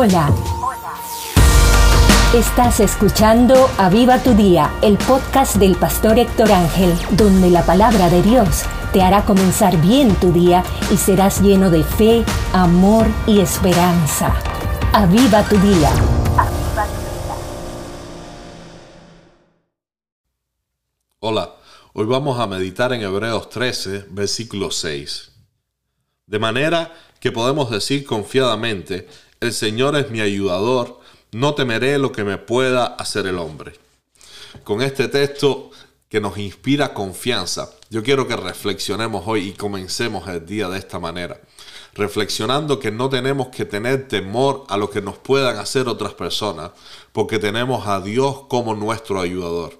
Hola. Estás escuchando Aviva tu Día, el podcast del pastor Héctor Ángel, donde la palabra de Dios te hará comenzar bien tu día y serás lleno de fe, amor y esperanza. Aviva tu Día. Hola, hoy vamos a meditar en Hebreos 13, versículo 6. De manera que podemos decir confiadamente, el Señor es mi ayudador, no temeré lo que me pueda hacer el hombre. Con este texto que nos inspira confianza, yo quiero que reflexionemos hoy y comencemos el día de esta manera. Reflexionando que no tenemos que tener temor a lo que nos puedan hacer otras personas, porque tenemos a Dios como nuestro ayudador.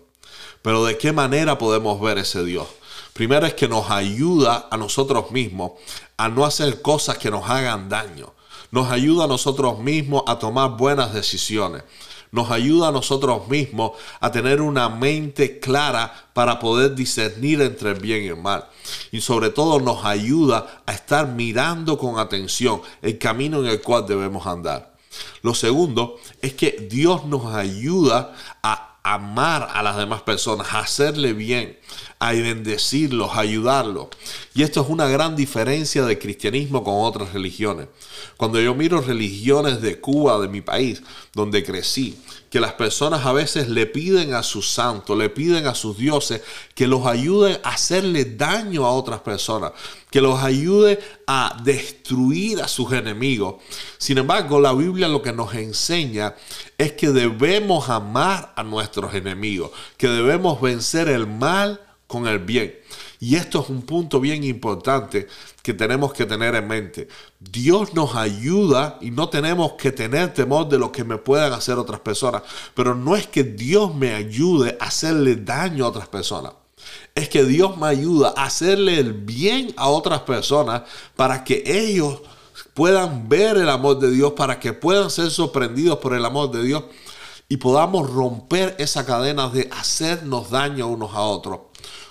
Pero ¿de qué manera podemos ver ese Dios? Primero es que nos ayuda a nosotros mismos a no hacer cosas que nos hagan daño nos ayuda a nosotros mismos a tomar buenas decisiones. Nos ayuda a nosotros mismos a tener una mente clara para poder discernir entre el bien y el mal. Y sobre todo nos ayuda a estar mirando con atención el camino en el cual debemos andar. Lo segundo es que Dios nos ayuda a amar a las demás personas, a hacerle bien, a bendecirlos, a ayudarlos. Y esto es una gran diferencia de cristianismo con otras religiones. Cuando yo miro religiones de Cuba, de mi país, donde crecí, que las personas a veces le piden a sus santos, le piden a sus dioses que los ayuden a hacerle daño a otras personas, que los ayude a destruir a sus enemigos. Sin embargo, la Biblia lo que nos enseña es que debemos amar a nuestros enemigos, que debemos vencer el mal con el bien. Y esto es un punto bien importante que tenemos que tener en mente. Dios nos ayuda y no tenemos que tener temor de lo que me puedan hacer otras personas. Pero no es que Dios me ayude a hacerle daño a otras personas. Es que Dios me ayuda a hacerle el bien a otras personas para que ellos puedan ver el amor de Dios, para que puedan ser sorprendidos por el amor de Dios y podamos romper esa cadena de hacernos daño unos a otros.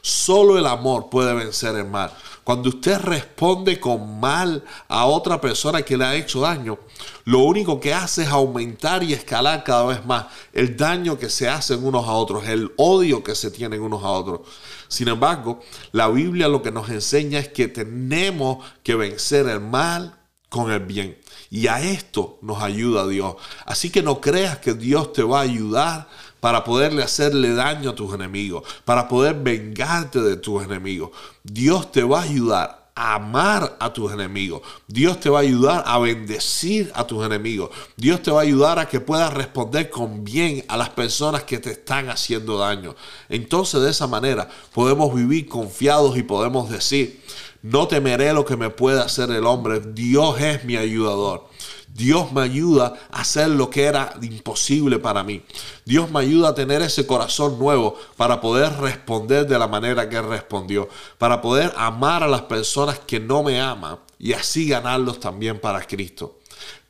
Solo el amor puede vencer el mal. Cuando usted responde con mal a otra persona que le ha hecho daño, lo único que hace es aumentar y escalar cada vez más el daño que se hacen unos a otros, el odio que se tienen unos a otros. Sin embargo, la Biblia lo que nos enseña es que tenemos que vencer el mal con el bien. Y a esto nos ayuda Dios. Así que no creas que Dios te va a ayudar para poderle hacerle daño a tus enemigos, para poder vengarte de tus enemigos. Dios te va a ayudar a amar a tus enemigos. Dios te va a ayudar a bendecir a tus enemigos. Dios te va a ayudar a que puedas responder con bien a las personas que te están haciendo daño. Entonces de esa manera podemos vivir confiados y podemos decir, no temeré lo que me pueda hacer el hombre. Dios es mi ayudador. Dios me ayuda a hacer lo que era imposible para mí. Dios me ayuda a tener ese corazón nuevo para poder responder de la manera que respondió, para poder amar a las personas que no me aman y así ganarlos también para Cristo.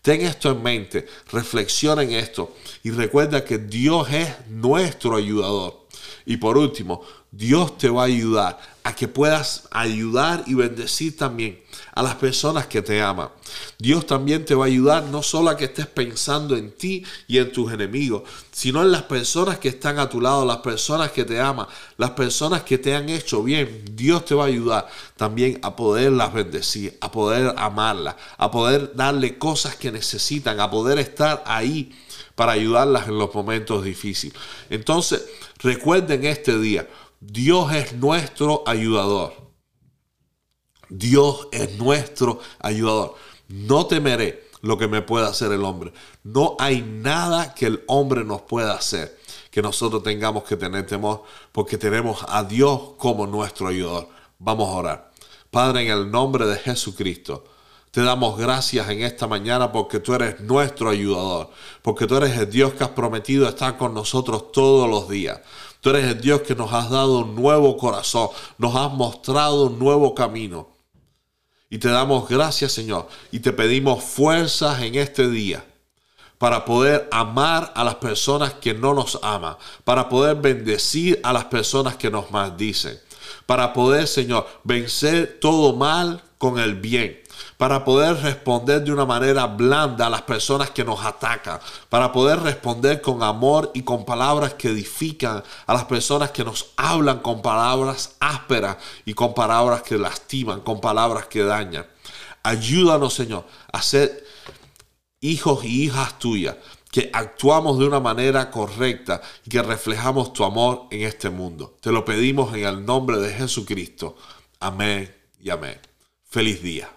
Ten esto en mente, reflexiona en esto y recuerda que Dios es nuestro ayudador. Y por último, Dios te va a ayudar a que puedas ayudar y bendecir también a las personas que te aman. Dios también te va a ayudar no solo a que estés pensando en ti y en tus enemigos, sino en las personas que están a tu lado, las personas que te aman, las personas que te han hecho bien. Dios te va a ayudar también a poderlas bendecir, a poder amarlas, a poder darle cosas que necesitan, a poder estar ahí para ayudarlas en los momentos difíciles. Entonces, recuerden este día, Dios es nuestro ayudador. Dios es nuestro ayudador. No temeré lo que me pueda hacer el hombre. No hay nada que el hombre nos pueda hacer que nosotros tengamos que tener temor porque tenemos a Dios como nuestro ayudador. Vamos a orar. Padre, en el nombre de Jesucristo. Te damos gracias en esta mañana porque tú eres nuestro ayudador, porque tú eres el Dios que has prometido estar con nosotros todos los días. Tú eres el Dios que nos has dado un nuevo corazón, nos has mostrado un nuevo camino. Y te damos gracias, Señor, y te pedimos fuerzas en este día para poder amar a las personas que no nos aman, para poder bendecir a las personas que nos maldicen. para poder, Señor, vencer todo mal con el bien para poder responder de una manera blanda a las personas que nos atacan, para poder responder con amor y con palabras que edifican a las personas que nos hablan con palabras ásperas y con palabras que lastiman, con palabras que dañan. Ayúdanos, Señor, a ser hijos y hijas tuyas, que actuamos de una manera correcta y que reflejamos tu amor en este mundo. Te lo pedimos en el nombre de Jesucristo. Amén y amén. Feliz día.